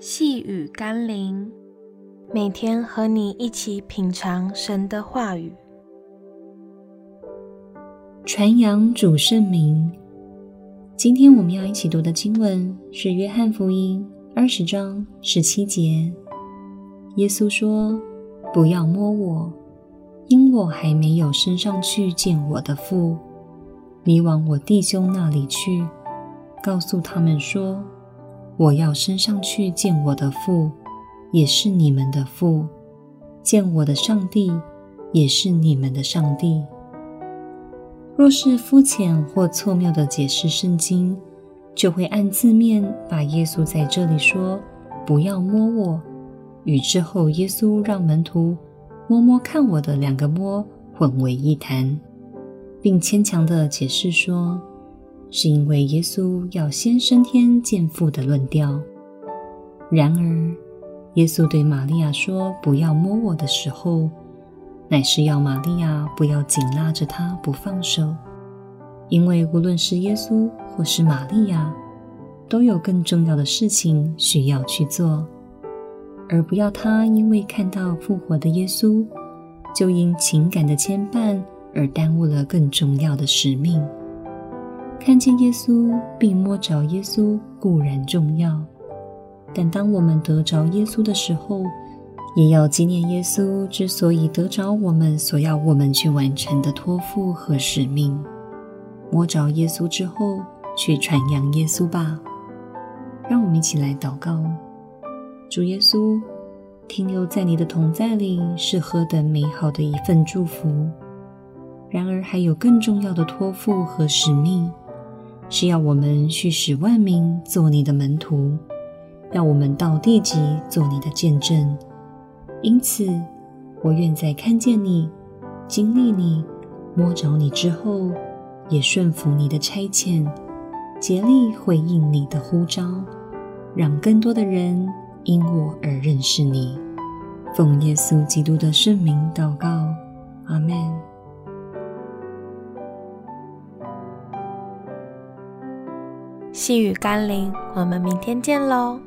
细雨甘霖，每天和你一起品尝神的话语，传扬主圣名。今天我们要一起读的经文是《约翰福音》二十章十七节。耶稣说：“不要摸我，因我还没有升上去见我的父。你往我弟兄那里去，告诉他们说。”我要升上去见我的父，也是你们的父；见我的上帝，也是你们的上帝。若是肤浅或错谬地解释圣经，就会按字面把耶稣在这里说“不要摸我”与之后耶稣让门徒摸摸看我的两个摸混为一谈，并牵强地解释说。是因为耶稣要先升天见父的论调。然而，耶稣对玛利亚说“不要摸我”的时候，乃是要玛利亚不要紧拉着他不放手，因为无论是耶稣或是玛利亚，都有更重要的事情需要去做，而不要他因为看到复活的耶稣，就因情感的牵绊而耽误了更重要的使命。看见耶稣并摸着耶稣固然重要，但当我们得着耶稣的时候，也要纪念耶稣之所以得着我们所要我们去完成的托付和使命。摸着耶稣之后，去传扬耶稣吧。让我们一起来祷告：主耶稣，停留在你的同在里是何等美好的一份祝福！然而，还有更重要的托付和使命。是要我们去使万民做你的门徒，要我们到地极做你的见证。因此，我愿在看见你、经历你、摸着你之后，也顺服你的差遣，竭力回应你的呼召，让更多的人因我而认识你。奉耶稣基督的圣名祷告，细雨甘霖，我们明天见喽。